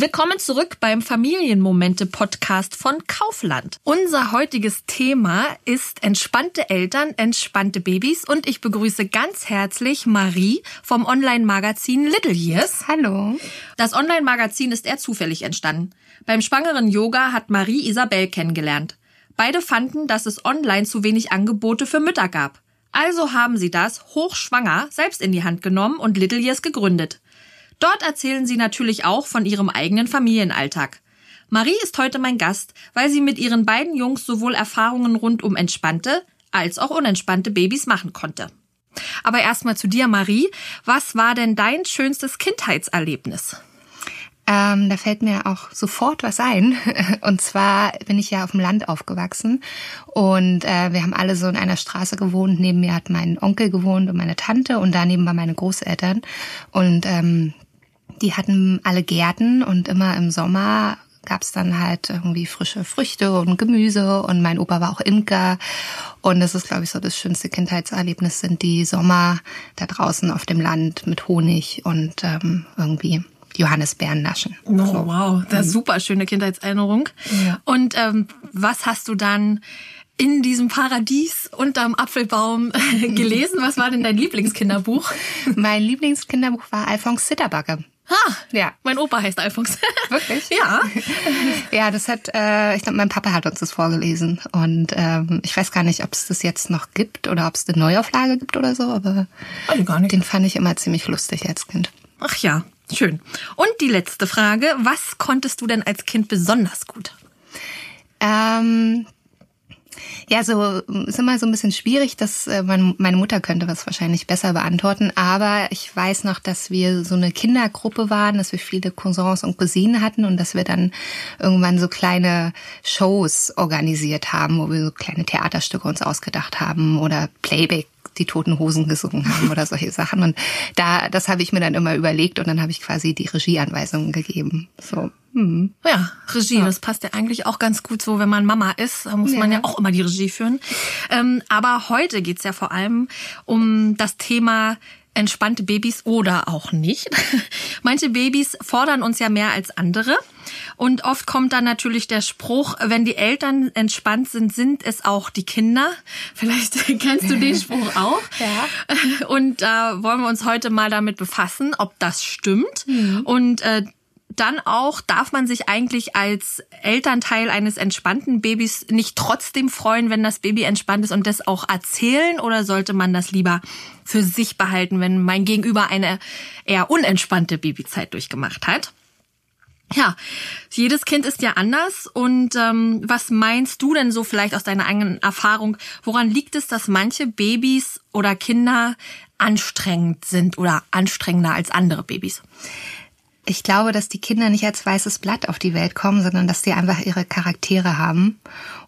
Willkommen zurück beim Familienmomente-Podcast von Kaufland. Unser heutiges Thema ist entspannte Eltern, entspannte Babys und ich begrüße ganz herzlich Marie vom Online-Magazin Little Years. Hallo. Das Online-Magazin ist eher zufällig entstanden. Beim schwangeren Yoga hat Marie Isabel kennengelernt. Beide fanden, dass es online zu wenig Angebote für Mütter gab. Also haben sie das, hochschwanger, selbst in die Hand genommen und Little Years gegründet. Dort erzählen sie natürlich auch von ihrem eigenen Familienalltag. Marie ist heute mein Gast, weil sie mit ihren beiden Jungs sowohl Erfahrungen rund um entspannte als auch unentspannte Babys machen konnte. Aber erstmal zu dir, Marie. Was war denn dein schönstes Kindheitserlebnis? Ähm, da fällt mir auch sofort was ein. Und zwar bin ich ja auf dem Land aufgewachsen und äh, wir haben alle so in einer Straße gewohnt. Neben mir hat mein Onkel gewohnt und meine Tante und daneben waren meine Großeltern. Und ähm, die hatten alle Gärten und immer im Sommer gab's dann halt irgendwie frische Früchte und Gemüse und mein Opa war auch Imker und das ist glaube ich so das schönste Kindheitserlebnis sind die Sommer da draußen auf dem Land mit Honig und ähm, irgendwie Johannisbeeren naschen. Oh, so. wow, das ist super schöne Kindheitserinnerung. Ja. Und ähm, was hast du dann in diesem Paradies unterm Apfelbaum gelesen? Was war denn dein Lieblingskinderbuch? Mein Lieblingskinderbuch war Alphonse Zitterbacke. Ha, ja. Mein Opa heißt Alphonse. Wirklich? ja. Ja, das hat, äh, ich glaube, mein Papa hat uns das vorgelesen. Und ähm, ich weiß gar nicht, ob es das jetzt noch gibt oder ob es eine Neuauflage gibt oder so, aber also gar nicht. den fand ich immer ziemlich lustig als Kind. Ach ja, schön. Und die letzte Frage, was konntest du denn als Kind besonders gut? Ähm, ja, so ist immer so ein bisschen schwierig, dass äh, meine Mutter könnte was wahrscheinlich besser beantworten, aber ich weiß noch, dass wir so eine Kindergruppe waren, dass wir viele Cousins und Cousinen hatten und dass wir dann irgendwann so kleine Shows organisiert haben, wo wir so kleine Theaterstücke uns ausgedacht haben oder Playback die Toten Hosen gesungen haben oder solche Sachen. Und da, das habe ich mir dann immer überlegt und dann habe ich quasi die Regieanweisungen gegeben. So. Hm. Ja, Regie, ja. das passt ja eigentlich auch ganz gut so, wenn man Mama ist, da muss ja. man ja auch immer die Regie führen. Ähm, aber heute geht's ja vor allem um das Thema entspannte Babys oder auch nicht. Manche Babys fordern uns ja mehr als andere. Und oft kommt dann natürlich der Spruch, wenn die Eltern entspannt sind, sind es auch die Kinder. Vielleicht kennst du den Spruch auch. Ja. Und da wollen wir uns heute mal damit befassen, ob das stimmt. Mhm. Und äh, dann auch, darf man sich eigentlich als Elternteil eines entspannten Babys nicht trotzdem freuen, wenn das Baby entspannt ist und das auch erzählen? Oder sollte man das lieber für sich behalten, wenn mein Gegenüber eine eher unentspannte Babyzeit durchgemacht hat? Ja, jedes Kind ist ja anders. Und ähm, was meinst du denn so vielleicht aus deiner eigenen Erfahrung? Woran liegt es, dass manche Babys oder Kinder anstrengend sind oder anstrengender als andere Babys? Ich glaube, dass die Kinder nicht als weißes Blatt auf die Welt kommen, sondern dass die einfach ihre Charaktere haben.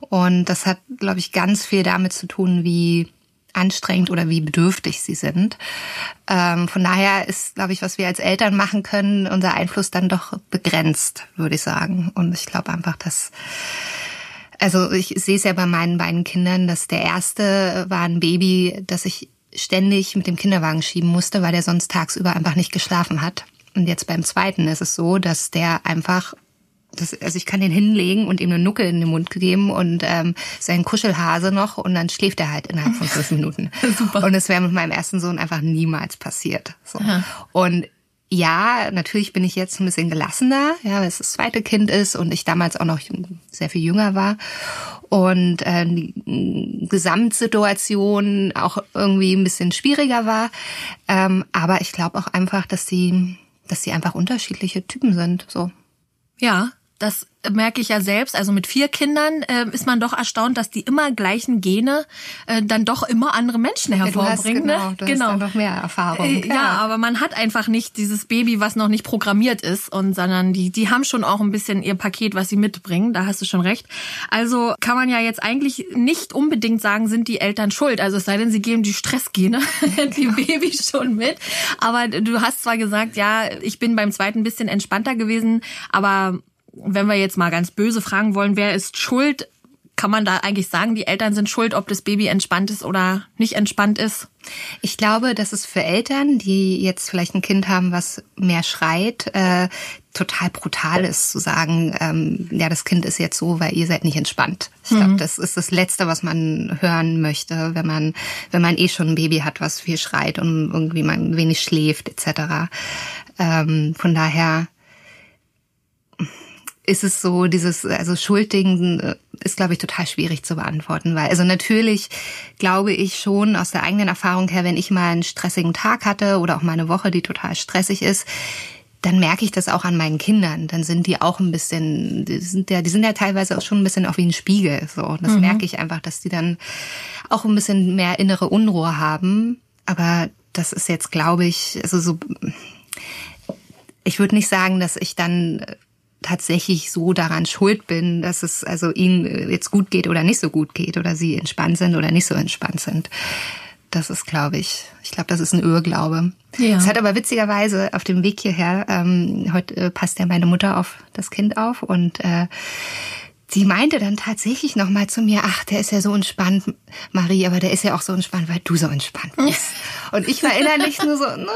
Und das hat, glaube ich, ganz viel damit zu tun, wie anstrengend oder wie bedürftig sie sind. Ähm, von daher ist, glaube ich, was wir als Eltern machen können, unser Einfluss dann doch begrenzt, würde ich sagen. Und ich glaube einfach, dass also ich sehe es ja bei meinen beiden Kindern, dass der erste war ein Baby, das ich ständig mit dem Kinderwagen schieben musste, weil der sonst tagsüber einfach nicht geschlafen hat. Und jetzt beim zweiten ist es so, dass der einfach das, also ich kann den hinlegen und ihm eine Nucke in den Mund geben und ähm, seinen Kuschelhase noch und dann schläft er halt innerhalb von fünf Minuten. Super. Und es wäre mit meinem ersten Sohn einfach niemals passiert. So. Und ja, natürlich bin ich jetzt ein bisschen gelassener, ja, weil es das zweite Kind ist und ich damals auch noch sehr viel jünger war und äh, die Gesamtsituation auch irgendwie ein bisschen schwieriger war. Ähm, aber ich glaube auch einfach, dass sie, dass sie einfach unterschiedliche Typen sind. So. Ja, das merke ich ja selbst. Also mit vier Kindern äh, ist man doch erstaunt, dass die immer gleichen Gene äh, dann doch immer andere Menschen hervorbringen. Ja, du hast, genau, du genau. Hast noch mehr Erfahrung. Äh, ja, aber man hat einfach nicht dieses Baby, was noch nicht programmiert ist, und sondern die die haben schon auch ein bisschen ihr Paket, was sie mitbringen. Da hast du schon recht. Also kann man ja jetzt eigentlich nicht unbedingt sagen, sind die Eltern schuld. Also es sei denn, sie geben die Stressgene die Babys schon mit. Aber du hast zwar gesagt, ja, ich bin beim zweiten ein bisschen entspannter gewesen, aber wenn wir jetzt mal ganz böse fragen wollen, wer ist schuld, kann man da eigentlich sagen, die Eltern sind schuld, ob das Baby entspannt ist oder nicht entspannt ist? Ich glaube, dass es für Eltern, die jetzt vielleicht ein Kind haben, was mehr schreit, äh, total brutal ist zu sagen, ähm, ja, das Kind ist jetzt so, weil ihr seid nicht entspannt. Ich glaube, mhm. das ist das Letzte, was man hören möchte, wenn man, wenn man eh schon ein Baby hat, was viel schreit und irgendwie man wenig schläft, etc. Ähm, von daher ist es so, dieses, also Schuldding äh, ist, glaube ich, total schwierig zu beantworten, weil, also natürlich glaube ich schon aus der eigenen Erfahrung her, wenn ich mal einen stressigen Tag hatte oder auch mal eine Woche, die total stressig ist, dann merke ich das auch an meinen Kindern. Dann sind die auch ein bisschen, die sind ja, die sind ja teilweise auch schon ein bisschen auch wie ein Spiegel. So, das mhm. merke ich einfach, dass die dann auch ein bisschen mehr innere Unruhe haben. Aber das ist jetzt, glaube ich, also so, ich würde nicht sagen, dass ich dann tatsächlich so daran schuld bin, dass es also ihnen jetzt gut geht oder nicht so gut geht oder sie entspannt sind oder nicht so entspannt sind. Das ist, glaube ich, ich glaube, das ist ein Irrglaube. Ja. Es hat aber witzigerweise auf dem Weg hierher, ähm, heute äh, passt ja meine Mutter auf das Kind auf und äh, sie meinte dann tatsächlich noch mal zu mir, ach, der ist ja so entspannt, Marie, aber der ist ja auch so entspannt, weil du so entspannt bist. und ich war innerlich nur so, na,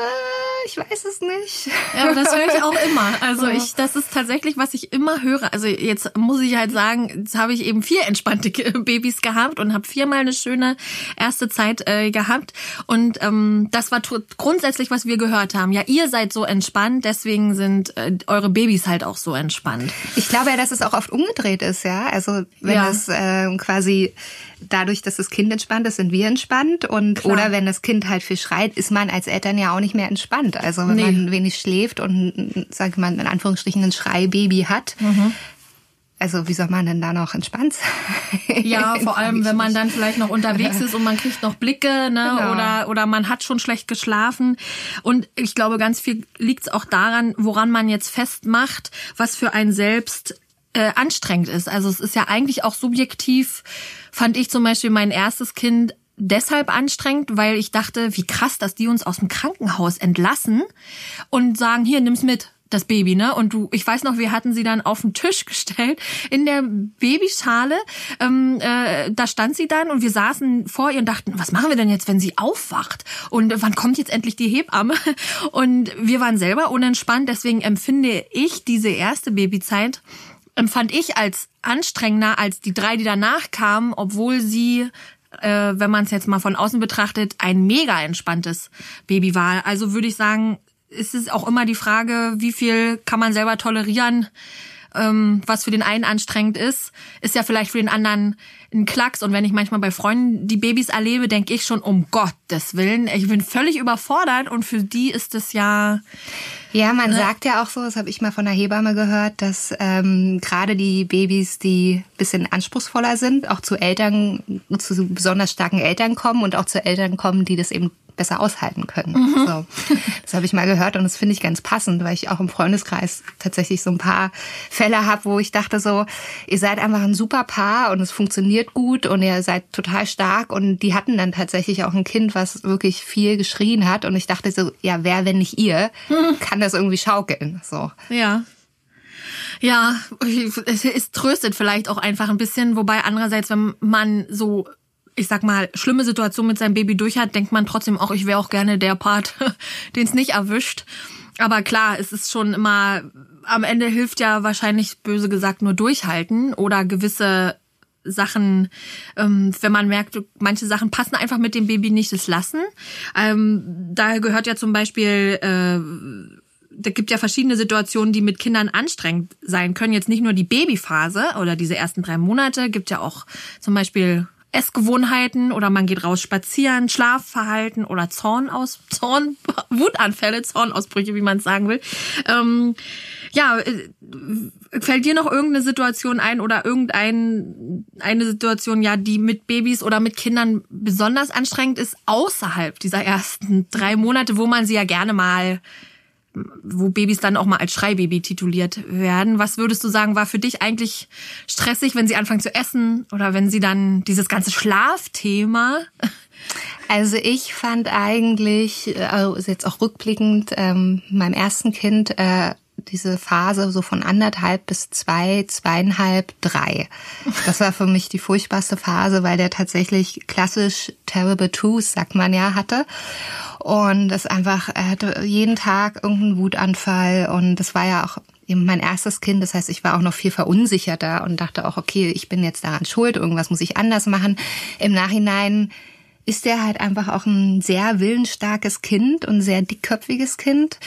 ich weiß es nicht. Ja, das höre ich auch immer. Also ich, das ist tatsächlich, was ich immer höre. Also jetzt muss ich halt sagen, jetzt habe ich eben vier entspannte Babys gehabt und habe viermal eine schöne erste Zeit äh, gehabt. Und ähm, das war grundsätzlich, was wir gehört haben. Ja, ihr seid so entspannt, deswegen sind äh, eure Babys halt auch so entspannt. Ich glaube ja, dass es auch oft umgedreht ist, ja. Also wenn ja. es äh, quasi dadurch, dass das Kind entspannt ist, sind wir entspannt. Und Klar. oder wenn das Kind halt viel schreit, ist man als Eltern ja auch nicht mehr entspannt. Also wenn nee. man wenig schläft und, sag ich mal, in Anführungsstrichen ein Schreibaby hat, mhm. Also wie soll man denn da noch entspannt sein? Ja, vor allem, wenn man dann vielleicht noch unterwegs ist und man kriegt noch Blicke, ne? Genau. Oder, oder man hat schon schlecht geschlafen. Und ich glaube, ganz viel liegt es auch daran, woran man jetzt festmacht, was für ein selbst äh, anstrengend ist. Also es ist ja eigentlich auch subjektiv, fand ich zum Beispiel mein erstes Kind deshalb anstrengend, weil ich dachte, wie krass, dass die uns aus dem Krankenhaus entlassen und sagen, hier, nimm's mit das Baby, ne? Und du, ich weiß noch, wir hatten sie dann auf den Tisch gestellt in der Babyschale. Ähm, äh, da stand sie dann und wir saßen vor ihr und dachten, was machen wir denn jetzt, wenn sie aufwacht? Und wann kommt jetzt endlich die Hebamme? Und wir waren selber unentspannt, deswegen empfinde ich diese erste Babyzeit empfand ich als anstrengender als die drei, die danach kamen, obwohl sie äh, wenn man es jetzt mal von außen betrachtet, ein mega entspanntes Baby war. Also würde ich sagen, ist es auch immer die Frage, wie viel kann man selber tolerieren, ähm, was für den einen anstrengend ist, ist ja vielleicht für den anderen ein Klacks. Und wenn ich manchmal bei Freunden die Babys erlebe, denke ich schon, um Gottes Willen, ich bin völlig überfordert und für die ist es ja ja, man ne? sagt ja auch so, das habe ich mal von einer Hebamme gehört, dass ähm, gerade die Babys, die bisschen anspruchsvoller sind, auch zu Eltern, zu besonders starken Eltern kommen und auch zu Eltern kommen, die das eben besser aushalten können. Mhm. So, das habe ich mal gehört und das finde ich ganz passend, weil ich auch im Freundeskreis tatsächlich so ein paar Fälle habe, wo ich dachte so, ihr seid einfach ein super Paar und es funktioniert gut und ihr seid total stark und die hatten dann tatsächlich auch ein Kind, was wirklich viel geschrien hat und ich dachte so, ja, wer, wenn nicht ihr, mhm. kann das irgendwie schaukeln. So. Ja. Ja, es, es tröstet vielleicht auch einfach ein bisschen, wobei andererseits, wenn man so ich sag mal, schlimme Situation mit seinem Baby durch hat, denkt man trotzdem auch, ich wäre auch gerne der Part, den es nicht erwischt. Aber klar, es ist schon immer, am Ende hilft ja wahrscheinlich böse gesagt nur durchhalten oder gewisse Sachen, ähm, wenn man merkt, manche Sachen passen einfach mit dem Baby nicht, das lassen. Ähm, da gehört ja zum Beispiel, äh, da gibt ja verschiedene Situationen, die mit Kindern anstrengend sein können. Jetzt nicht nur die Babyphase oder diese ersten drei Monate, gibt ja auch zum Beispiel Essgewohnheiten oder man geht raus spazieren, Schlafverhalten oder Zorn aus Zorn, Wutanfälle, Zornausbrüche, wie man es sagen will. Ähm, ja, äh, fällt dir noch irgendeine Situation ein oder irgendein eine Situation, ja, die mit Babys oder mit Kindern besonders anstrengend ist, außerhalb dieser ersten drei Monate, wo man sie ja gerne mal wo Babys dann auch mal als Schreibaby tituliert werden. Was würdest du sagen, war für dich eigentlich stressig, wenn sie anfangen zu essen oder wenn sie dann dieses ganze Schlafthema? Also ich fand eigentlich, also jetzt auch rückblickend, ähm, meinem ersten Kind, äh, diese Phase so von anderthalb bis zwei, zweieinhalb, drei. Das war für mich die furchtbarste Phase, weil der tatsächlich klassisch Terrible Twos, sagt man ja, hatte. Und das einfach, er hatte jeden Tag irgendeinen Wutanfall und das war ja auch eben mein erstes Kind. Das heißt, ich war auch noch viel verunsicherter und dachte auch, okay, ich bin jetzt daran schuld, irgendwas muss ich anders machen. Im Nachhinein ist er halt einfach auch ein sehr willensstarkes Kind und sehr dickköpfiges Kind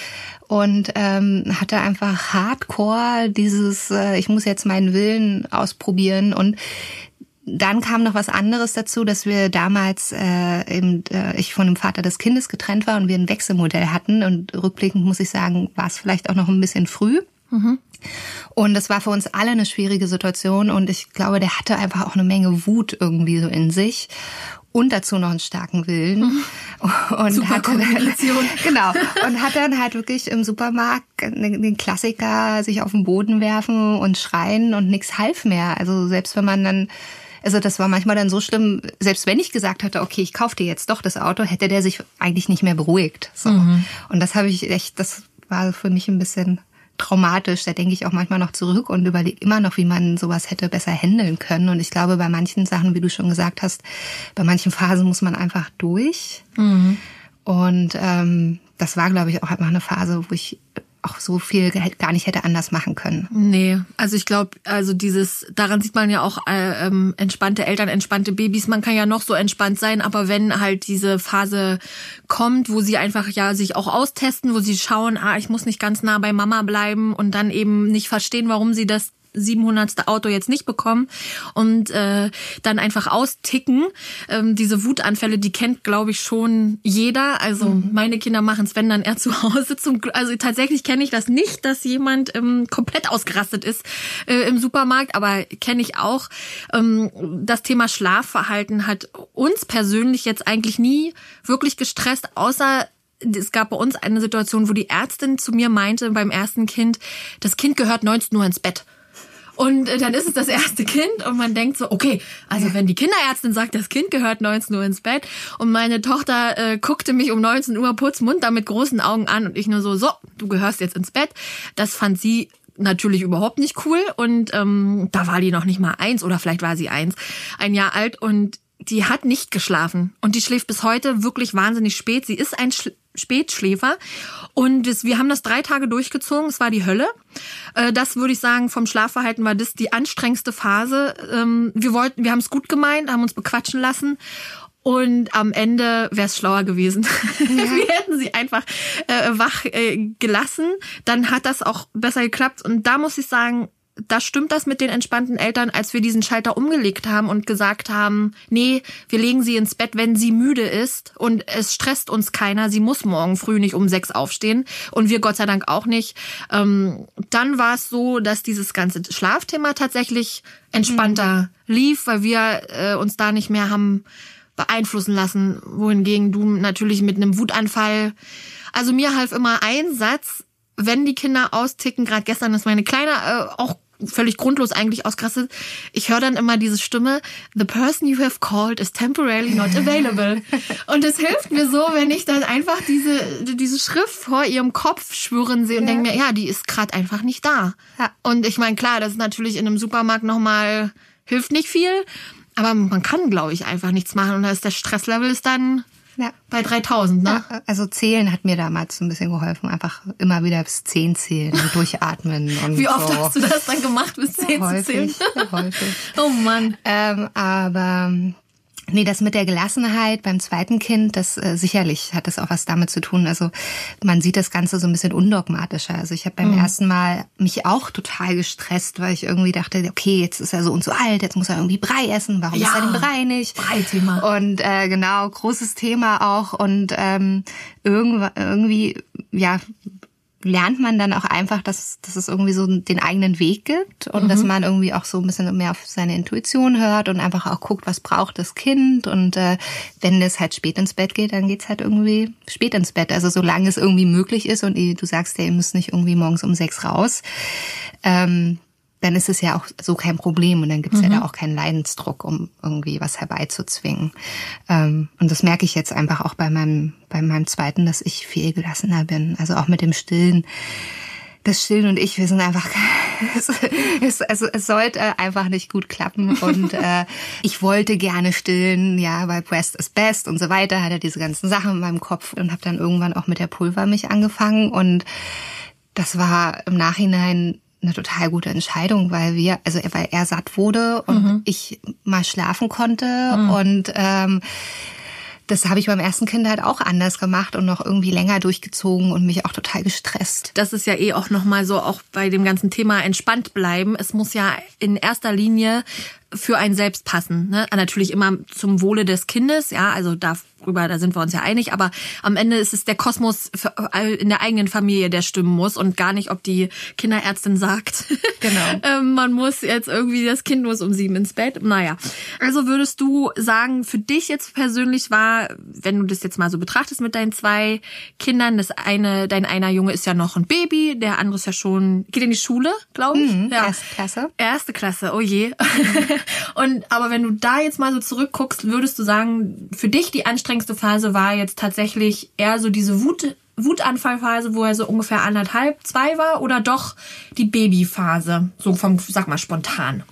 und ähm, hatte einfach hardcore dieses, äh, ich muss jetzt meinen Willen ausprobieren und dann kam noch was anderes dazu, dass wir damals äh, eben, äh, ich von dem Vater des Kindes getrennt war und wir ein Wechselmodell hatten und rückblickend muss ich sagen, war es vielleicht auch noch ein bisschen früh. Mhm. Und das war für uns alle eine schwierige Situation und ich glaube, der hatte einfach auch eine Menge Wut irgendwie so in sich und dazu noch einen starken Willen mhm. und Super hat dann, genau und hat dann halt wirklich im Supermarkt den Klassiker sich auf den Boden werfen und schreien und nichts half mehr. Also selbst wenn man dann also das war manchmal dann so schlimm, selbst wenn ich gesagt hatte, okay, ich kaufe dir jetzt doch das Auto, hätte der sich eigentlich nicht mehr beruhigt. So. Mhm. Und das habe ich echt, das war für mich ein bisschen traumatisch. Da denke ich auch manchmal noch zurück und überlege immer noch, wie man sowas hätte besser handeln können. Und ich glaube, bei manchen Sachen, wie du schon gesagt hast, bei manchen Phasen muss man einfach durch. Mhm. Und ähm, das war, glaube ich, auch einfach eine Phase, wo ich auch so viel gar nicht hätte anders machen können. Nee, also ich glaube, also dieses, daran sieht man ja auch äh, ähm, entspannte Eltern, entspannte Babys. Man kann ja noch so entspannt sein, aber wenn halt diese Phase kommt, wo sie einfach ja sich auch austesten, wo sie schauen, ah, ich muss nicht ganz nah bei Mama bleiben und dann eben nicht verstehen, warum sie das 700. Auto jetzt nicht bekommen und äh, dann einfach austicken. Ähm, diese Wutanfälle, die kennt, glaube ich, schon jeder. Also mhm. meine Kinder machen es, wenn dann eher zu Hause. Zum, also tatsächlich kenne ich das nicht, dass jemand ähm, komplett ausgerastet ist äh, im Supermarkt, aber kenne ich auch. Ähm, das Thema Schlafverhalten hat uns persönlich jetzt eigentlich nie wirklich gestresst, außer es gab bei uns eine Situation, wo die Ärztin zu mir meinte beim ersten Kind, das Kind gehört 19 Uhr ins Bett. Und äh, dann ist es das erste Kind und man denkt so, okay, also wenn die Kinderärztin sagt, das Kind gehört 19 Uhr ins Bett und meine Tochter äh, guckte mich um 19 Uhr putzmunter mit großen Augen an und ich nur so, so, du gehörst jetzt ins Bett. Das fand sie natürlich überhaupt nicht cool und ähm, da war die noch nicht mal eins oder vielleicht war sie eins, ein Jahr alt und die hat nicht geschlafen und die schläft bis heute wirklich wahnsinnig spät. Sie ist ein Sch Spätschläfer und wir haben das drei Tage durchgezogen. Es war die Hölle. Äh, das würde ich sagen, vom Schlafverhalten war das die anstrengendste Phase. Ähm, wir wollten, wir haben es gut gemeint, haben uns bequatschen lassen und am Ende wäre es schlauer gewesen. Ja. Wir hätten sie einfach äh, wach äh, gelassen. Dann hat das auch besser geklappt. Und da muss ich sagen, da stimmt das mit den entspannten Eltern, als wir diesen Schalter umgelegt haben und gesagt haben, nee, wir legen sie ins Bett, wenn sie müde ist und es stresst uns keiner, sie muss morgen früh nicht um sechs aufstehen und wir Gott sei Dank auch nicht. Ähm, dann war es so, dass dieses ganze Schlafthema tatsächlich entspannter mhm. lief, weil wir äh, uns da nicht mehr haben beeinflussen lassen, wohingegen du natürlich mit einem Wutanfall, also mir half immer ein Satz, wenn die Kinder austicken, gerade gestern ist meine Kleine äh, auch völlig grundlos eigentlich ausgerastet. Ich höre dann immer diese Stimme, the person you have called is temporarily not available. Und es hilft mir so, wenn ich dann einfach diese, diese Schrift vor ihrem Kopf schwören sehe und ja. denke mir, ja, die ist gerade einfach nicht da. Ja. Und ich meine, klar, das ist natürlich in einem Supermarkt nochmal, hilft nicht viel, aber man kann, glaube ich, einfach nichts machen. Und da ist der Stresslevel ist dann ja. Bei 3000, ne? Ja, also zählen hat mir damals ein bisschen geholfen. Einfach immer wieder bis 10 zählen und durchatmen. Und Wie oft so. hast du das dann gemacht, bis 10 ja, zu zählen? Häufig. oh Mann. Ähm, aber Nee, das mit der Gelassenheit beim zweiten Kind, das äh, sicherlich hat das auch was damit zu tun. Also man sieht das Ganze so ein bisschen undogmatischer. Also ich habe beim mhm. ersten Mal mich auch total gestresst, weil ich irgendwie dachte, okay, jetzt ist er so und so alt, jetzt muss er irgendwie Brei essen. Warum ja, ist er denn Brei nicht? Brei-Thema. Und äh, genau, großes Thema auch. Und ähm, irgendwie, irgendwie ja lernt man dann auch einfach, dass, dass es irgendwie so den eigenen Weg gibt und mhm. dass man irgendwie auch so ein bisschen mehr auf seine Intuition hört und einfach auch guckt, was braucht das Kind und äh, wenn es halt spät ins Bett geht, dann geht's halt irgendwie spät ins Bett. Also solange es irgendwie möglich ist und du sagst ja, ihr müsst nicht irgendwie morgens um sechs raus, ähm, dann ist es ja auch so kein Problem und dann gibt es mhm. ja da auch keinen Leidensdruck, um irgendwie was herbeizuzwingen. Ähm, und das merke ich jetzt einfach auch bei meinem, bei meinem zweiten, dass ich viel gelassener bin. Also auch mit dem Stillen. das Stillen und ich, wir sind einfach, es, es, also es sollte einfach nicht gut klappen. Und äh, ich wollte gerne stillen, ja, weil Breast is best und so weiter, hatte diese ganzen Sachen in meinem Kopf und habe dann irgendwann auch mit der Pulvermilch angefangen. Und das war im Nachhinein eine total gute Entscheidung, weil wir, also weil er satt wurde und mhm. ich mal schlafen konnte mhm. und ähm, das habe ich beim ersten Kind halt auch anders gemacht und noch irgendwie länger durchgezogen und mich auch total gestresst. Das ist ja eh auch nochmal so, auch bei dem ganzen Thema entspannt bleiben. Es muss ja in erster Linie für einen selbst passen. Ne? Natürlich immer zum Wohle des Kindes, ja, also darüber, da sind wir uns ja einig, aber am Ende ist es der Kosmos in der eigenen Familie, der stimmen muss und gar nicht, ob die Kinderärztin sagt, genau. Ähm, man muss jetzt irgendwie, das Kind muss um sieben ins Bett. Naja, also würdest du sagen, für dich jetzt persönlich war, wenn du das jetzt mal so betrachtest mit deinen zwei Kindern, das eine, dein einer Junge ist ja noch ein Baby, der andere ist ja schon, geht in die Schule, glaube ich. Mhm, ja. Erste Klasse. Erste Klasse, oh je. Und aber wenn du da jetzt mal so zurückguckst, würdest du sagen, für dich die anstrengendste Phase war jetzt tatsächlich eher so diese Wut Wutanfallphase, wo er so ungefähr anderthalb, zwei war, oder doch die Babyphase, so vom, sag mal, spontan?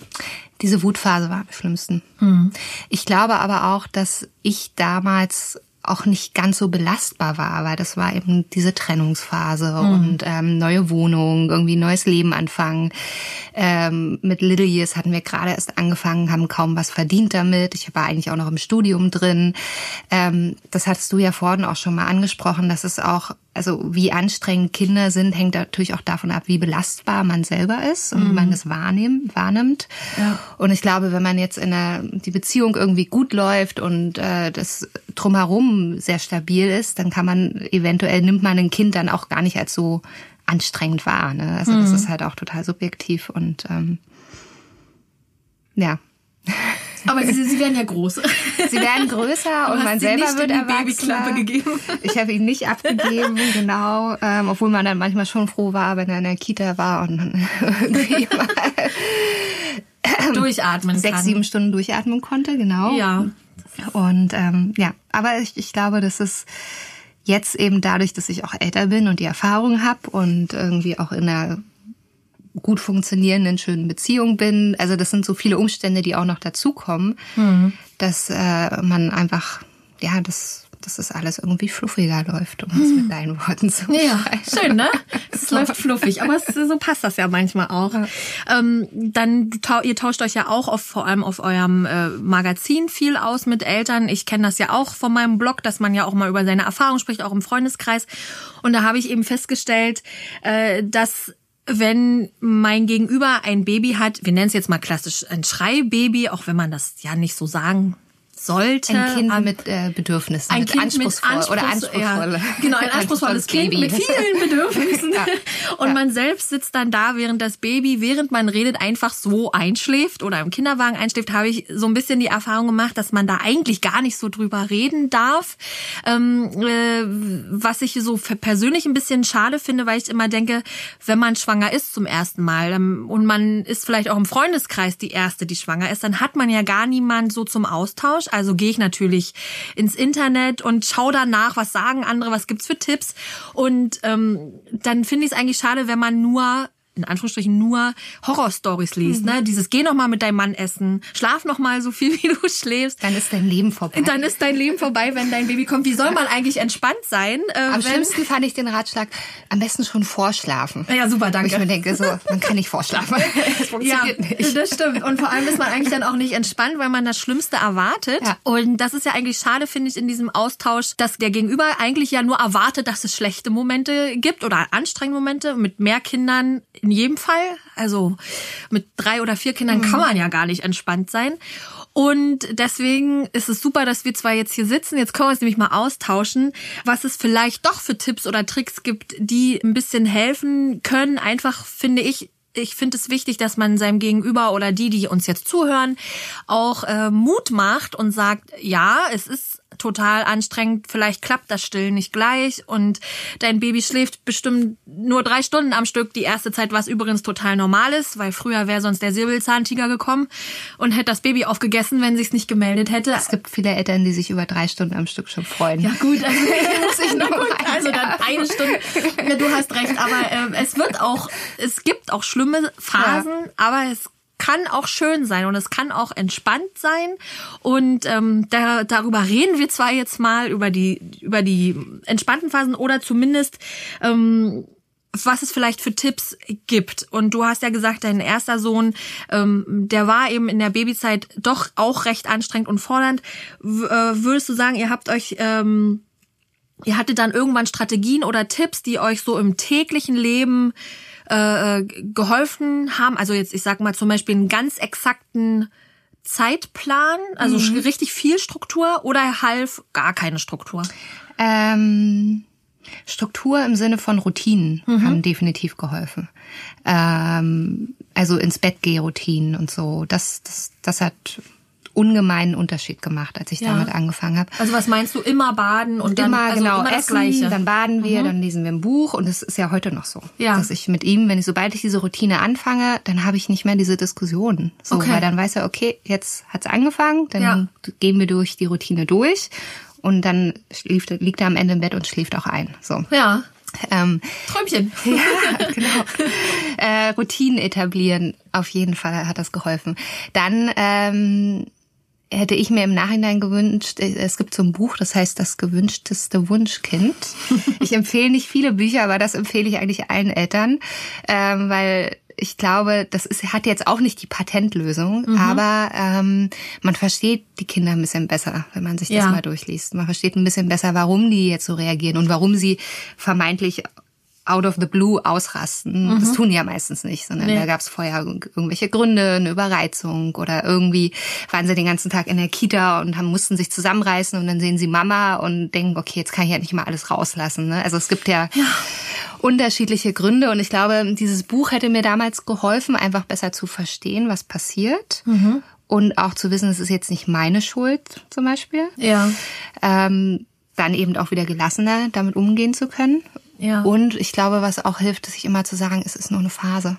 Diese Wutphase war am schlimmsten. Hm. Ich glaube aber auch, dass ich damals auch nicht ganz so belastbar war, weil das war eben diese Trennungsphase mhm. und ähm, neue Wohnung, irgendwie neues Leben anfangen. Ähm, mit Little Years hatten wir gerade erst angefangen, haben kaum was verdient damit. Ich war eigentlich auch noch im Studium drin. Ähm, das hattest du ja vorhin auch schon mal angesprochen, dass es auch also wie anstrengend Kinder sind, hängt natürlich auch davon ab, wie belastbar man selber ist und mhm. wie man das wahrnimmt. wahrnimmt. Ja. Und ich glaube, wenn man jetzt in der die Beziehung irgendwie gut läuft und äh, das drumherum sehr stabil ist, dann kann man eventuell nimmt man ein Kind dann auch gar nicht als so anstrengend wahr. Ne? Also mhm. das ist halt auch total subjektiv und ähm, ja. Aber sie, sie werden ja groß. Sie werden größer und man selber wird erwachsener. gegeben. Ich habe ihn nicht abgegeben, genau. Ähm, obwohl man dann manchmal schon froh war, wenn er in der Kita war und dann irgendwie mal durchatmen sechs, kann. sieben Stunden durchatmen konnte, genau. Ja. Und ähm, ja, aber ich, ich glaube, das ist jetzt eben dadurch, dass ich auch älter bin und die Erfahrung habe und irgendwie auch in einer gut funktionierenden, schönen Beziehung bin. Also das sind so viele Umstände, die auch noch dazukommen, mhm. dass äh, man einfach, ja, das dass das alles irgendwie fluffiger läuft, um es mit deinen Worten zu Ja, schön, ne? Es läuft fluffig, aber es, so passt das ja manchmal auch. Ja. Ähm, dann, ihr tauscht euch ja auch auf, vor allem auf eurem äh, Magazin viel aus mit Eltern. Ich kenne das ja auch von meinem Blog, dass man ja auch mal über seine Erfahrungen spricht, auch im Freundeskreis. Und da habe ich eben festgestellt, äh, dass wenn mein Gegenüber ein Baby hat, wir nennen es jetzt mal klassisch ein Schreibaby, auch wenn man das ja nicht so sagen sollte. Ein Kind um, mit äh, Bedürfnissen, ein mit kind anspruchsvoll mit Anspruchs oder anspruchsvoll. Ja, genau, ein anspruchsvolles Kind Baby. mit vielen Bedürfnissen. ja. Und ja. man selbst sitzt dann da, während das Baby, während man redet, einfach so einschläft oder im Kinderwagen einschläft, habe ich so ein bisschen die Erfahrung gemacht, dass man da eigentlich gar nicht so drüber reden darf. Ähm, äh, was ich so persönlich ein bisschen schade finde, weil ich immer denke, wenn man schwanger ist zum ersten Mal ähm, und man ist vielleicht auch im Freundeskreis die erste, die schwanger ist, dann hat man ja gar niemand so zum Austausch. Also gehe ich natürlich ins Internet und schaue danach, was sagen andere, was gibt's für Tipps. Und ähm, dann finde ich es eigentlich schade, wenn man nur in Anführungsstrichen nur Horrorstories liest, mhm. ne? Dieses geh noch mal mit deinem Mann essen, schlaf noch mal so viel wie du schläfst. Dann ist dein Leben vorbei. Dann ist dein Leben vorbei, wenn dein Baby kommt. Wie soll man eigentlich entspannt sein? Äh, am schlimmsten fand ich den Ratschlag, am besten schon vorschlafen. Ja, super, danke. Wo ich mir denke, so, man kann nicht vorschlafen. Das funktioniert ja, nicht. das stimmt. Und vor allem ist man eigentlich dann auch nicht entspannt, weil man das Schlimmste erwartet. Ja. Und das ist ja eigentlich schade, finde ich, in diesem Austausch, dass der Gegenüber eigentlich ja nur erwartet, dass es schlechte Momente gibt oder anstrengende Momente mit mehr Kindern in jedem Fall. Also mit drei oder vier Kindern kann man ja gar nicht entspannt sein. Und deswegen ist es super, dass wir zwar jetzt hier sitzen. Jetzt können wir uns nämlich mal austauschen, was es vielleicht doch für Tipps oder Tricks gibt, die ein bisschen helfen können. Einfach finde ich, ich finde es wichtig, dass man seinem Gegenüber oder die, die uns jetzt zuhören, auch äh, Mut macht und sagt, ja, es ist total anstrengend. Vielleicht klappt das Stillen nicht gleich und dein Baby schläft bestimmt nur drei Stunden am Stück die erste Zeit, was übrigens total normal ist, weil früher wäre sonst der Säbelzahntiger gekommen und hätte das Baby aufgegessen, wenn sich's nicht gemeldet hätte. Es gibt viele Eltern, die sich über drei Stunden am Stück schon freuen. Ja gut, also, muss ich noch gut, also dann eine Stunde. Ja, du hast recht, aber äh, es wird auch, es gibt auch schlimme Phasen, ja. aber es kann auch schön sein und es kann auch entspannt sein. Und ähm, da, darüber reden wir zwar jetzt mal über die über die entspannten Phasen oder zumindest ähm, was es vielleicht für Tipps gibt. Und du hast ja gesagt, dein erster Sohn, ähm, der war eben in der Babyzeit doch auch recht anstrengend und fordernd. W äh, würdest du sagen, ihr habt euch ähm, Ihr hattet dann irgendwann Strategien oder Tipps, die euch so im täglichen Leben äh, geholfen haben. Also jetzt, ich sag mal zum Beispiel einen ganz exakten Zeitplan, also mhm. richtig viel Struktur oder half gar keine Struktur? Ähm, Struktur im Sinne von Routinen mhm. haben definitiv geholfen. Ähm, also ins Bett geh Routinen und so. Das, das, das hat ungemeinen Unterschied gemacht, als ich ja. damit angefangen habe. Also was meinst du? Immer baden und dann immer, also genau, immer das essen, Gleiche. Dann baden wir, mhm. dann lesen wir ein Buch und es ist ja heute noch so, ja. dass ich mit ihm, wenn ich sobald ich diese Routine anfange, dann habe ich nicht mehr diese Diskussionen. So, okay. weil dann weiß er, okay, jetzt hat's angefangen, dann ja. gehen wir durch die Routine durch und dann schläft, liegt er am Ende im Bett und schläft auch ein. So. Ja. Ähm, Träumchen. Ja, genau. äh, Routinen etablieren, auf jeden Fall hat das geholfen. Dann ähm, hätte ich mir im Nachhinein gewünscht, es gibt so ein Buch, das heißt Das gewünschteste Wunschkind. Ich empfehle nicht viele Bücher, aber das empfehle ich eigentlich allen Eltern, ähm, weil ich glaube, das ist, hat jetzt auch nicht die Patentlösung, mhm. aber ähm, man versteht die Kinder ein bisschen besser, wenn man sich das ja. mal durchliest. Man versteht ein bisschen besser, warum die jetzt so reagieren und warum sie vermeintlich out of the blue ausrasten. Mhm. Das tun die ja meistens nicht, sondern nee. da gab es vorher irgendwelche Gründe, eine Überreizung oder irgendwie waren sie den ganzen Tag in der Kita und haben, mussten sich zusammenreißen und dann sehen sie Mama und denken, okay, jetzt kann ich ja nicht mal alles rauslassen. Ne? Also es gibt ja, ja unterschiedliche Gründe und ich glaube, dieses Buch hätte mir damals geholfen, einfach besser zu verstehen, was passiert. Mhm. Und auch zu wissen, es ist jetzt nicht meine Schuld, zum Beispiel. Ja. Ähm, dann eben auch wieder gelassener damit umgehen zu können ja. Und ich glaube, was auch hilft, ist sich immer zu sagen, es ist nur eine Phase.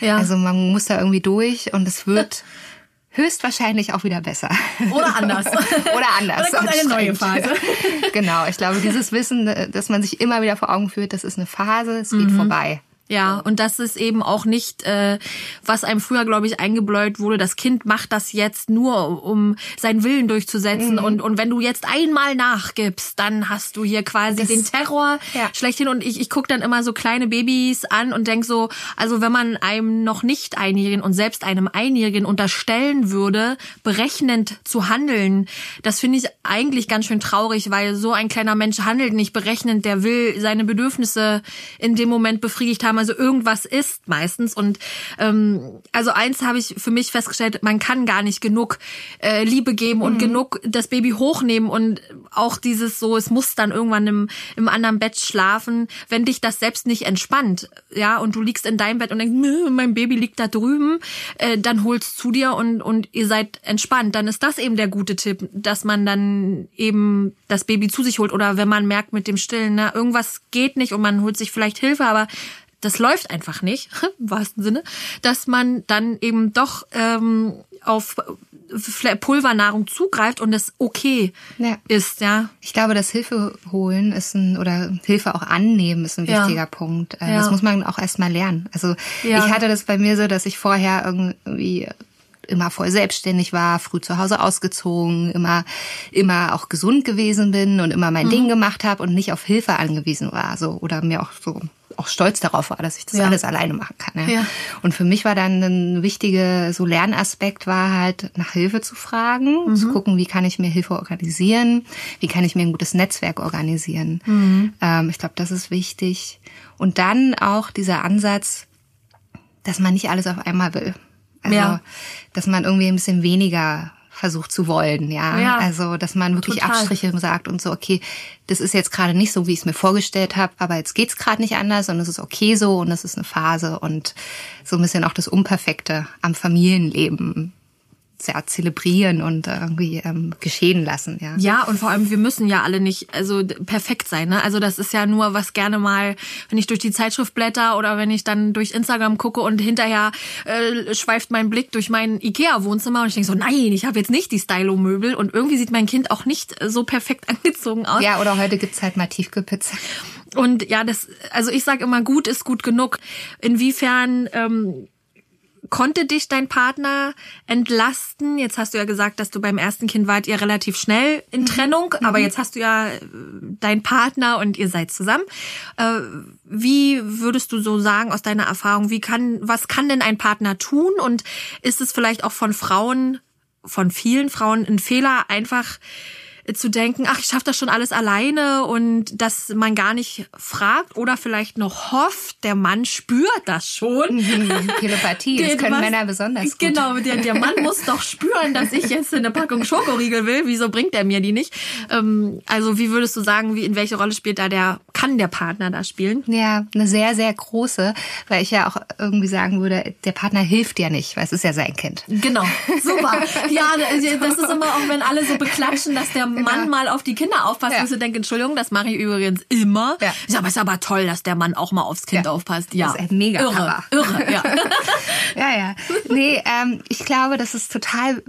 Ja. Also man muss da irgendwie durch und es wird höchstwahrscheinlich auch wieder besser. Oder anders. Oder anders. Oder kommt eine neue Phase. genau. Ich glaube, dieses Wissen, dass man sich immer wieder vor Augen führt, das ist eine Phase, es geht mhm. vorbei. Ja, und das ist eben auch nicht, äh, was einem früher, glaube ich, eingebläut wurde. Das Kind macht das jetzt nur, um seinen Willen durchzusetzen. Mhm. Und, und wenn du jetzt einmal nachgibst, dann hast du hier quasi das, den Terror ja. schlechthin. Und ich, ich gucke dann immer so kleine Babys an und denk so, also wenn man einem noch nicht Einjährigen und selbst einem Einjährigen unterstellen würde, berechnend zu handeln, das finde ich eigentlich ganz schön traurig, weil so ein kleiner Mensch handelt nicht berechnend, der will seine Bedürfnisse in dem Moment befriedigt haben haben. Also irgendwas ist meistens. Und ähm, also eins habe ich für mich festgestellt, man kann gar nicht genug äh, Liebe geben und mhm. genug das Baby hochnehmen und auch dieses so, es muss dann irgendwann im, im anderen Bett schlafen, wenn dich das selbst nicht entspannt, ja, und du liegst in deinem Bett und denkst, mein Baby liegt da drüben, äh, dann holst zu dir und, und ihr seid entspannt. Dann ist das eben der gute Tipp, dass man dann eben das Baby zu sich holt oder wenn man merkt mit dem Stillen, na, irgendwas geht nicht und man holt sich vielleicht Hilfe, aber das läuft einfach nicht, im wahrsten Sinne, dass man dann eben doch ähm, auf Pulvernahrung zugreift und es okay ja. ist, ja. Ich glaube, das Hilfe holen ist ein, oder Hilfe auch annehmen ist ein wichtiger ja. Punkt. Äh, das ja. muss man auch erstmal lernen. Also ich hatte das bei mir so, dass ich vorher irgendwie immer voll selbstständig war, früh zu Hause ausgezogen, immer immer auch gesund gewesen bin und immer mein mhm. Ding gemacht habe und nicht auf Hilfe angewiesen war, so oder mir auch so auch stolz darauf war, dass ich das ja. alles alleine machen kann. Ja. ja. Und für mich war dann ein wichtiger so Lernaspekt war halt nach Hilfe zu fragen, mhm. zu gucken, wie kann ich mir Hilfe organisieren, wie kann ich mir ein gutes Netzwerk organisieren. Mhm. Ähm, ich glaube, das ist wichtig. Und dann auch dieser Ansatz, dass man nicht alles auf einmal will. Also, ja. dass man irgendwie ein bisschen weniger versucht zu wollen, ja. ja also, dass man wirklich total. Abstriche sagt und so, okay, das ist jetzt gerade nicht so, wie ich es mir vorgestellt habe, aber jetzt geht's gerade nicht anders und es ist okay so und es ist eine Phase und so ein bisschen auch das Unperfekte am Familienleben sehr zelebrieren und irgendwie ähm, geschehen lassen, ja. Ja, und vor allem, wir müssen ja alle nicht also perfekt sein. Ne? Also das ist ja nur was gerne mal, wenn ich durch die Zeitschrift blätter oder wenn ich dann durch Instagram gucke und hinterher äh, schweift mein Blick durch mein Ikea-Wohnzimmer und ich denke so, nein, ich habe jetzt nicht die Stylo-Möbel und irgendwie sieht mein Kind auch nicht so perfekt angezogen aus. Ja, oder heute gibt's halt mal Tiefkühlpizza. Und ja, das, also ich sage immer, gut ist gut genug. Inwiefern ähm, konnte dich dein Partner entlasten? Jetzt hast du ja gesagt, dass du beim ersten Kind wart ihr relativ schnell in mhm. Trennung, mhm. aber jetzt hast du ja äh, deinen Partner und ihr seid zusammen. Äh, wie würdest du so sagen aus deiner Erfahrung, wie kann, was kann denn ein Partner tun? Und ist es vielleicht auch von Frauen, von vielen Frauen ein Fehler, einfach zu denken, ach, ich schaffe das schon alles alleine und dass man gar nicht fragt oder vielleicht noch hofft, der Mann spürt das schon. Mhm, Telepathie, das können was, Männer besonders gut. Genau, der, der Mann muss doch spüren, dass ich jetzt eine Packung Schokoriegel will. Wieso bringt er mir die nicht? Ähm, also wie würdest du sagen, wie in welche Rolle spielt da der, kann der Partner da spielen? Ja, eine sehr, sehr große, weil ich ja auch irgendwie sagen würde, der Partner hilft ja nicht, weil es ist ja sein Kind. Genau, super. Ja, das ist immer auch, wenn alle so beklatschen, dass der Mann mal auf die Kinder aufpasst, ja. du denken, Entschuldigung, das mache ich übrigens immer. Ja. Ich sage, es ist aber toll, dass der Mann auch mal aufs Kind ja. aufpasst. Ja. Das ist mega irre, Papa. irre, ja. ja, ja. Nee, ähm, ich glaube, das ist total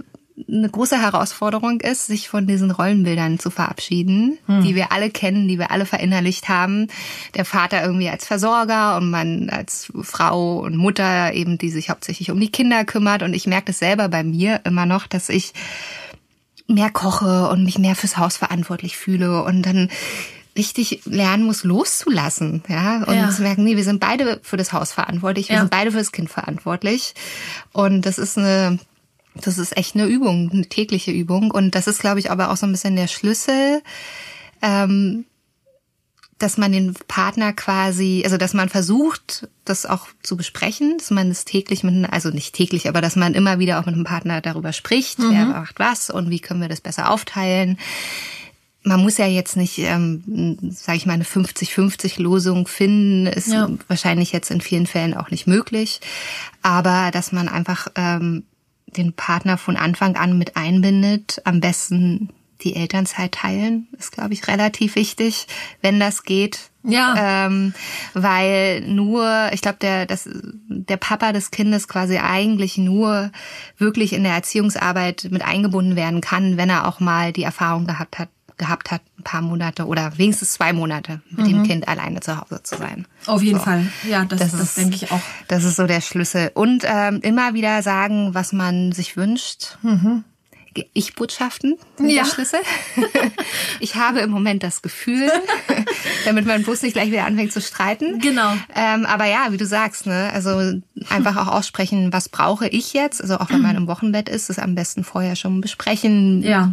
eine große Herausforderung ist, sich von diesen Rollenbildern zu verabschieden, hm. die wir alle kennen, die wir alle verinnerlicht haben. Der Vater irgendwie als Versorger und man als Frau und Mutter eben, die sich hauptsächlich um die Kinder kümmert. Und ich merke das selber bei mir immer noch, dass ich mehr koche und mich mehr fürs Haus verantwortlich fühle und dann richtig lernen muss, loszulassen, ja, und ja. zu merken, nee, wir sind beide für das Haus verantwortlich, wir ja. sind beide für das Kind verantwortlich. Und das ist eine, das ist echt eine Übung, eine tägliche Übung. Und das ist, glaube ich, aber auch so ein bisschen der Schlüssel, ähm, dass man den Partner quasi, also dass man versucht, das auch zu besprechen, dass man es täglich mit, also nicht täglich, aber dass man immer wieder auch mit dem Partner darüber spricht, mhm. wer macht was und wie können wir das besser aufteilen. Man muss ja jetzt nicht, ähm, sage ich mal, eine 50-50-Losung finden, ist ja. wahrscheinlich jetzt in vielen Fällen auch nicht möglich, aber dass man einfach ähm, den Partner von Anfang an mit einbindet, am besten die Elternzeit teilen, ist, glaube ich, relativ wichtig, wenn das geht. Ja. Ähm, weil nur, ich glaube, der, das, der Papa des Kindes quasi eigentlich nur wirklich in der Erziehungsarbeit mit eingebunden werden kann, wenn er auch mal die Erfahrung gehabt hat, gehabt hat, ein paar Monate oder wenigstens zwei Monate mit mhm. dem Kind alleine zu Hause zu sein. Auf jeden so. Fall, ja, das, das, das ist, denke ich auch. Das ist so der Schlüssel. Und ähm, immer wieder sagen, was man sich wünscht. Mhm. Ich-Botschaften sind ja. der Schlüssel. Ich habe im Moment das Gefühl, damit mein Bus nicht gleich wieder anfängt zu streiten. Genau. Ähm, aber ja, wie du sagst, ne, also einfach auch aussprechen, was brauche ich jetzt? Also auch wenn man im Wochenbett ist, das am besten vorher schon besprechen, ja.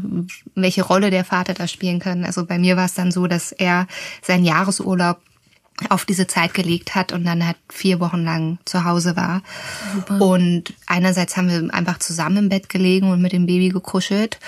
welche Rolle der Vater da spielen kann. Also bei mir war es dann so, dass er seinen Jahresurlaub auf diese Zeit gelegt hat und dann halt vier Wochen lang zu Hause war. Super. Und einerseits haben wir einfach zusammen im Bett gelegen und mit dem Baby gekuschelt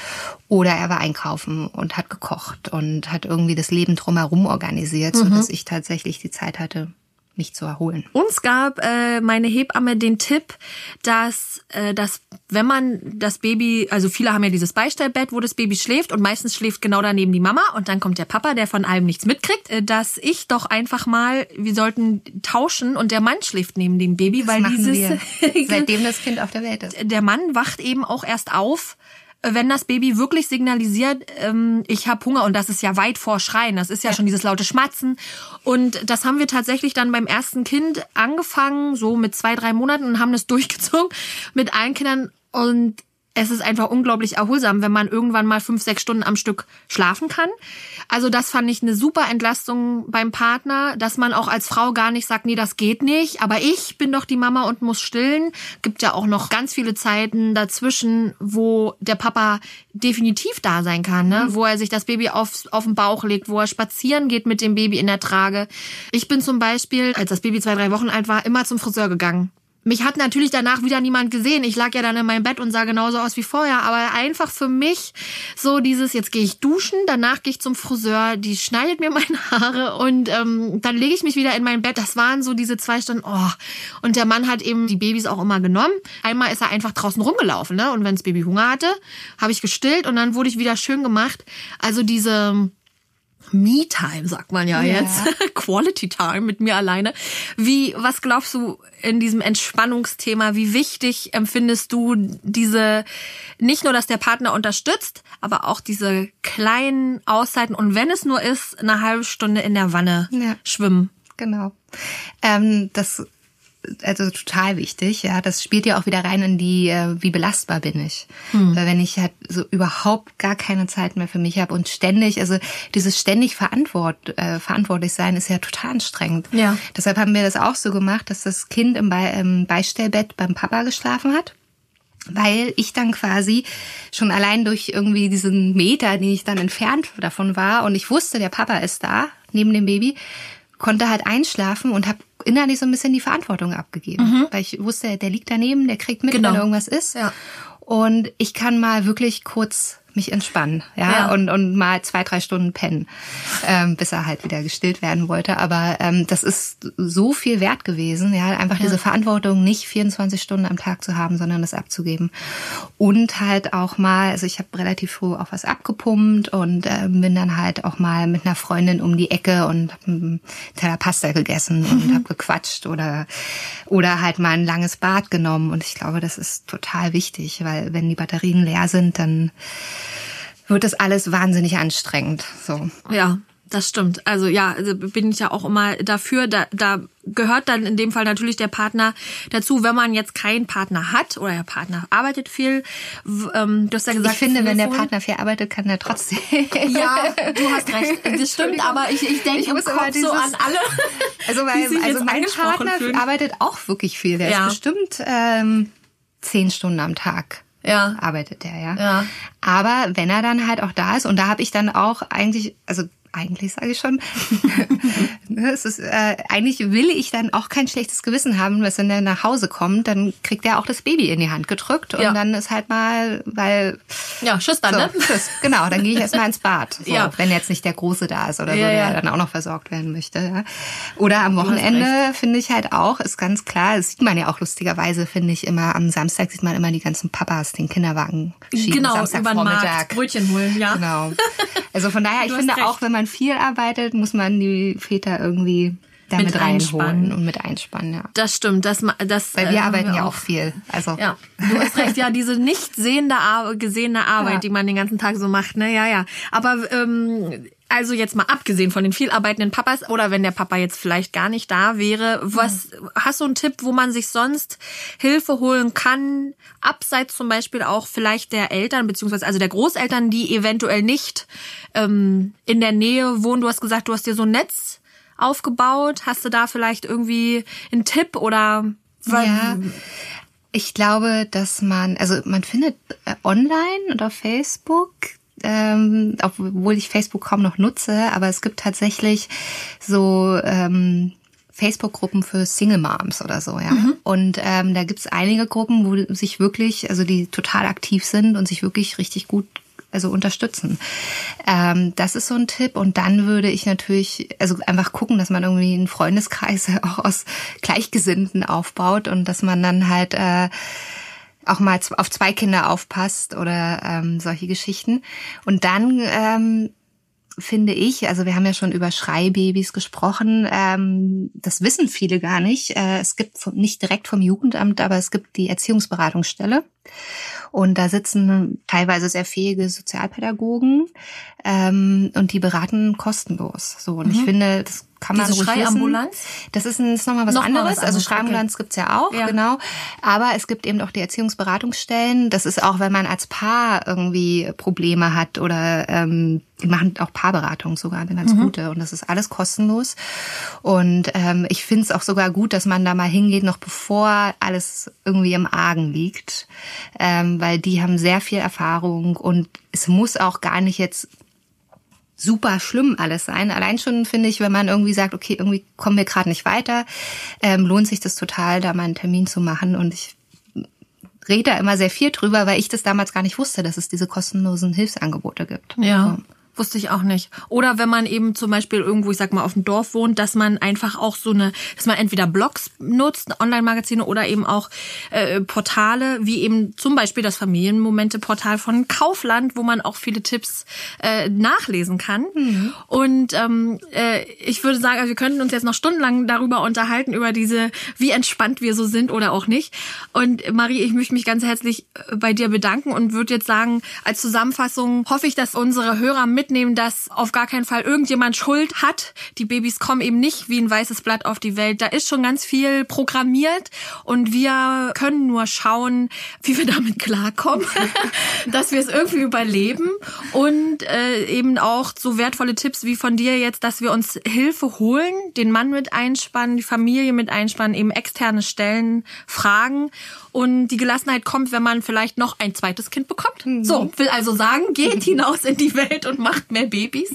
oder er war einkaufen und hat gekocht und hat irgendwie das Leben drumherum organisiert, mhm. so dass ich tatsächlich die Zeit hatte, mich zu erholen. Uns gab äh, meine Hebamme den Tipp, dass, äh, dass wenn man das Baby, also viele haben ja dieses Beistellbett, wo das Baby schläft und meistens schläft genau daneben die Mama und dann kommt der Papa, der von allem nichts mitkriegt, äh, dass ich doch einfach mal, wir sollten tauschen und der Mann schläft neben dem Baby, das weil dieses wir, seitdem das Kind auf der Welt ist. Der Mann wacht eben auch erst auf, wenn das Baby wirklich signalisiert, ähm, ich habe Hunger und das ist ja weit vor Schreien, das ist ja, ja, schon dieses laute Schmatzen. Und das haben wir tatsächlich dann beim ersten Kind angefangen, so mit zwei, drei Monaten und haben das durchgezogen mit allen Kindern. Und es ist einfach unglaublich erholsam, wenn man irgendwann mal fünf, sechs Stunden am Stück schlafen kann. Also das fand ich eine super Entlastung beim Partner, dass man auch als Frau gar nicht sagt, nee, das geht nicht, aber ich bin doch die Mama und muss stillen. Gibt ja auch noch ganz viele Zeiten dazwischen, wo der Papa definitiv da sein kann, ne? Mhm. wo er sich das Baby auf, auf den Bauch legt, wo er spazieren geht mit dem Baby in der Trage. Ich bin zum Beispiel, als das Baby zwei, drei Wochen alt war, immer zum Friseur gegangen mich hat natürlich danach wieder niemand gesehen. Ich lag ja dann in meinem Bett und sah genauso aus wie vorher. Aber einfach für mich so dieses, jetzt gehe ich duschen, danach gehe ich zum Friseur, die schneidet mir meine Haare und ähm, dann lege ich mich wieder in mein Bett. Das waren so diese zwei Stunden. Oh. Und der Mann hat eben die Babys auch immer genommen. Einmal ist er einfach draußen rumgelaufen. Ne? Und wenn das Baby Hunger hatte, habe ich gestillt und dann wurde ich wieder schön gemacht. Also diese Me-Time, sagt man ja, ja. jetzt. Quality Time mit mir alleine. Wie, was glaubst du in diesem Entspannungsthema? Wie wichtig empfindest du diese, nicht nur, dass der Partner unterstützt, aber auch diese kleinen Auszeiten und wenn es nur ist, eine halbe Stunde in der Wanne ja. schwimmen? Genau. Ähm, das also total wichtig. Ja, das spielt ja auch wieder rein in die, äh, wie belastbar bin ich. Hm. Weil wenn ich halt so überhaupt gar keine Zeit mehr für mich habe und ständig, also dieses ständig verantwort, äh, verantwortlich sein ist ja total anstrengend. Ja. Deshalb haben wir das auch so gemacht, dass das Kind im, Be im Beistellbett beim Papa geschlafen hat weil ich dann quasi schon allein durch irgendwie diesen Meter, den ich dann entfernt davon war und ich wusste, der Papa ist da neben dem Baby, konnte halt einschlafen und habe innerlich so ein bisschen die Verantwortung abgegeben. Mhm. Weil ich wusste, der liegt daneben, der kriegt mit, genau. wenn irgendwas ist. Ja. Und ich kann mal wirklich kurz mich entspannen, ja, ja. Und, und mal zwei, drei Stunden pennen, ähm, bis er halt wieder gestillt werden wollte. Aber ähm, das ist so viel wert gewesen, ja, einfach ja. diese Verantwortung nicht 24 Stunden am Tag zu haben, sondern das abzugeben. Und halt auch mal, also ich habe relativ früh auch was abgepumpt und ähm, bin dann halt auch mal mit einer Freundin um die Ecke und hab einen Teller Pasta gegessen und mhm. habe gequatscht oder oder halt mal ein langes Bad genommen. Und ich glaube, das ist total wichtig, weil wenn die Batterien leer sind, dann wird das alles wahnsinnig anstrengend. So. Ja, das stimmt. Also ja, also bin ich ja auch immer dafür. Da, da gehört dann in dem Fall natürlich der Partner dazu, wenn man jetzt keinen Partner hat oder der Partner arbeitet viel. Ähm, du hast ja gesagt, ich finde, wenn der Partner viel arbeitet, kann er trotzdem. Ja, du hast recht. Das stimmt, aber ich, ich denke ich im Kopf dieses, so an alle. Also, weil, also mein Partner fühlen. arbeitet auch wirklich viel. Der ja. ist bestimmt ähm, zehn Stunden am Tag ja. arbeitet er, ja. ja. Aber wenn er dann halt auch da ist, und da habe ich dann auch eigentlich, also eigentlich sage ich schon, ne, es ist, äh, eigentlich will ich dann auch kein schlechtes Gewissen haben, dass wenn er nach Hause kommt, dann kriegt er auch das Baby in die Hand gedrückt und ja. dann ist halt mal, weil ja Tschüss dann, so, ne? Tschüss, genau, dann gehe ich erstmal ins Bad, so, ja. wenn jetzt nicht der Große da ist oder so, der dann auch noch versorgt werden möchte. Ja. Oder am Wochenende finde ich halt auch, ist ganz klar, das sieht man ja auch lustigerweise, finde ich immer, am Samstag sieht man immer die ganzen Papas den Kinderwagen schieben, genau, Samstagvormittag. Brötchen holen, ja. Genau. Also von daher, ich finde recht. auch, wenn man viel arbeitet, muss man die Väter irgendwie damit mit reinholen und mit einspannen, ja. Das stimmt, das, das Weil wir äh, arbeiten wir ja auch viel. Also ja, du hast recht, ja, diese nicht sehende gesehene Arbeit, ja. die man den ganzen Tag so macht, ne, ja, ja. Aber ähm, also jetzt mal abgesehen von den viel arbeitenden Papas oder wenn der Papa jetzt vielleicht gar nicht da wäre, was hast du einen Tipp, wo man sich sonst Hilfe holen kann, abseits zum Beispiel auch vielleicht der Eltern beziehungsweise also der Großeltern, die eventuell nicht ähm, in der Nähe wohnen. Du hast gesagt, du hast dir so ein Netz aufgebaut. Hast du da vielleicht irgendwie einen Tipp oder? Ja. Ich glaube, dass man, also man findet äh, online oder Facebook ähm, obwohl ich Facebook kaum noch nutze, aber es gibt tatsächlich so ähm, Facebook-Gruppen für Single Moms oder so, ja. Mhm. Und ähm, da gibt's einige Gruppen, wo sich wirklich, also die total aktiv sind und sich wirklich richtig gut also unterstützen. Ähm, das ist so ein Tipp. Und dann würde ich natürlich, also einfach gucken, dass man irgendwie einen Freundeskreis auch aus Gleichgesinnten aufbaut und dass man dann halt äh, auch mal auf zwei Kinder aufpasst oder ähm, solche Geschichten. Und dann ähm, finde ich, also wir haben ja schon über Schreibabys gesprochen, ähm, das wissen viele gar nicht. Äh, es gibt nicht direkt vom Jugendamt, aber es gibt die Erziehungsberatungsstelle. Und da sitzen teilweise sehr fähige Sozialpädagogen ähm, und die beraten kostenlos. So und mhm. ich finde, das kann man Diese Schreiambulanz? Wissen. Das ist, ein, ist nochmal was noch anderes. Was also Schreiambulanz okay. gibt's ja auch, ja. genau. Aber es gibt eben auch die Erziehungsberatungsstellen. Das ist auch, wenn man als Paar irgendwie Probleme hat oder ähm, die machen auch Paarberatung sogar, eine ganz mhm. gute. Und das ist alles kostenlos. Und ähm, ich finde es auch sogar gut, dass man da mal hingeht, noch bevor alles irgendwie im Argen liegt. Ähm, weil die haben sehr viel Erfahrung und es muss auch gar nicht jetzt super schlimm alles sein. Allein schon finde ich, wenn man irgendwie sagt, okay, irgendwie kommen wir gerade nicht weiter, ähm, lohnt sich das total, da mal einen Termin zu machen. Und ich rede da immer sehr viel drüber, weil ich das damals gar nicht wusste, dass es diese kostenlosen Hilfsangebote gibt. Ja. So. Wusste ich auch nicht. Oder wenn man eben zum Beispiel irgendwo, ich sag mal, auf dem Dorf wohnt, dass man einfach auch so eine, dass man entweder Blogs nutzt, Online-Magazine oder eben auch äh, Portale, wie eben zum Beispiel das Familienmomente-Portal von Kaufland, wo man auch viele Tipps äh, nachlesen kann. Mhm. Und ähm, äh, ich würde sagen, also wir könnten uns jetzt noch stundenlang darüber unterhalten, über diese, wie entspannt wir so sind oder auch nicht. Und Marie, ich möchte mich ganz herzlich äh, bei dir bedanken und würde jetzt sagen, als Zusammenfassung hoffe ich, dass unsere Hörer mit mitnehmen, dass auf gar keinen Fall irgendjemand Schuld hat. Die Babys kommen eben nicht wie ein weißes Blatt auf die Welt. Da ist schon ganz viel programmiert und wir können nur schauen, wie wir damit klarkommen, dass wir es irgendwie überleben und äh, eben auch so wertvolle Tipps wie von dir jetzt, dass wir uns Hilfe holen, den Mann mit einspannen, die Familie mit einspannen, eben externe Stellen fragen und die Gelassenheit kommt, wenn man vielleicht noch ein zweites Kind bekommt. Mhm. So, will also sagen, geht hinaus in die Welt und macht mehr Babys.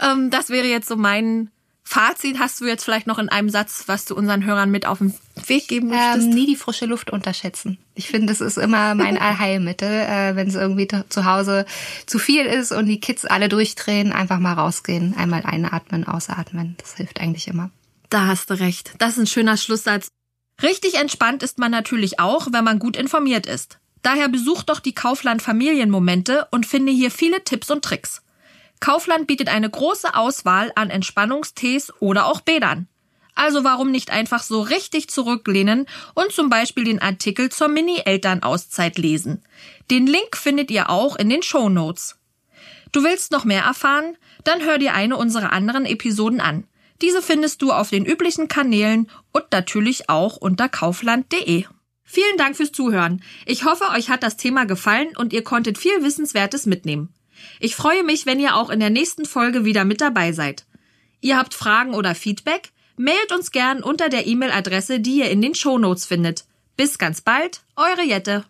Ähm, das wäre jetzt so mein Fazit. Hast du jetzt vielleicht noch in einem Satz, was du unseren Hörern mit auf den Weg geben möchtest? Ähm, nie die frische Luft unterschätzen. Ich finde, das ist immer mein Allheilmittel, äh, wenn es irgendwie zu Hause zu viel ist und die Kids alle durchdrehen, einfach mal rausgehen, einmal einatmen, ausatmen. Das hilft eigentlich immer. Da hast du recht. Das ist ein schöner Schlusssatz. Richtig entspannt ist man natürlich auch, wenn man gut informiert ist. Daher besuch doch die Kaufland Familienmomente und finde hier viele Tipps und Tricks. Kaufland bietet eine große Auswahl an Entspannungstees oder auch Bädern. Also warum nicht einfach so richtig zurücklehnen und zum Beispiel den Artikel zur Mini-Elternauszeit lesen. Den Link findet ihr auch in den Show Notes. Du willst noch mehr erfahren? Dann hör dir eine unserer anderen Episoden an. Diese findest du auf den üblichen Kanälen und natürlich auch unter kaufland.de. Vielen Dank fürs Zuhören. Ich hoffe, euch hat das Thema gefallen und ihr konntet viel Wissenswertes mitnehmen. Ich freue mich, wenn ihr auch in der nächsten Folge wieder mit dabei seid. Ihr habt Fragen oder Feedback? Mailt uns gern unter der E-Mail-Adresse, die ihr in den Shownotes findet. Bis ganz bald, eure Jette.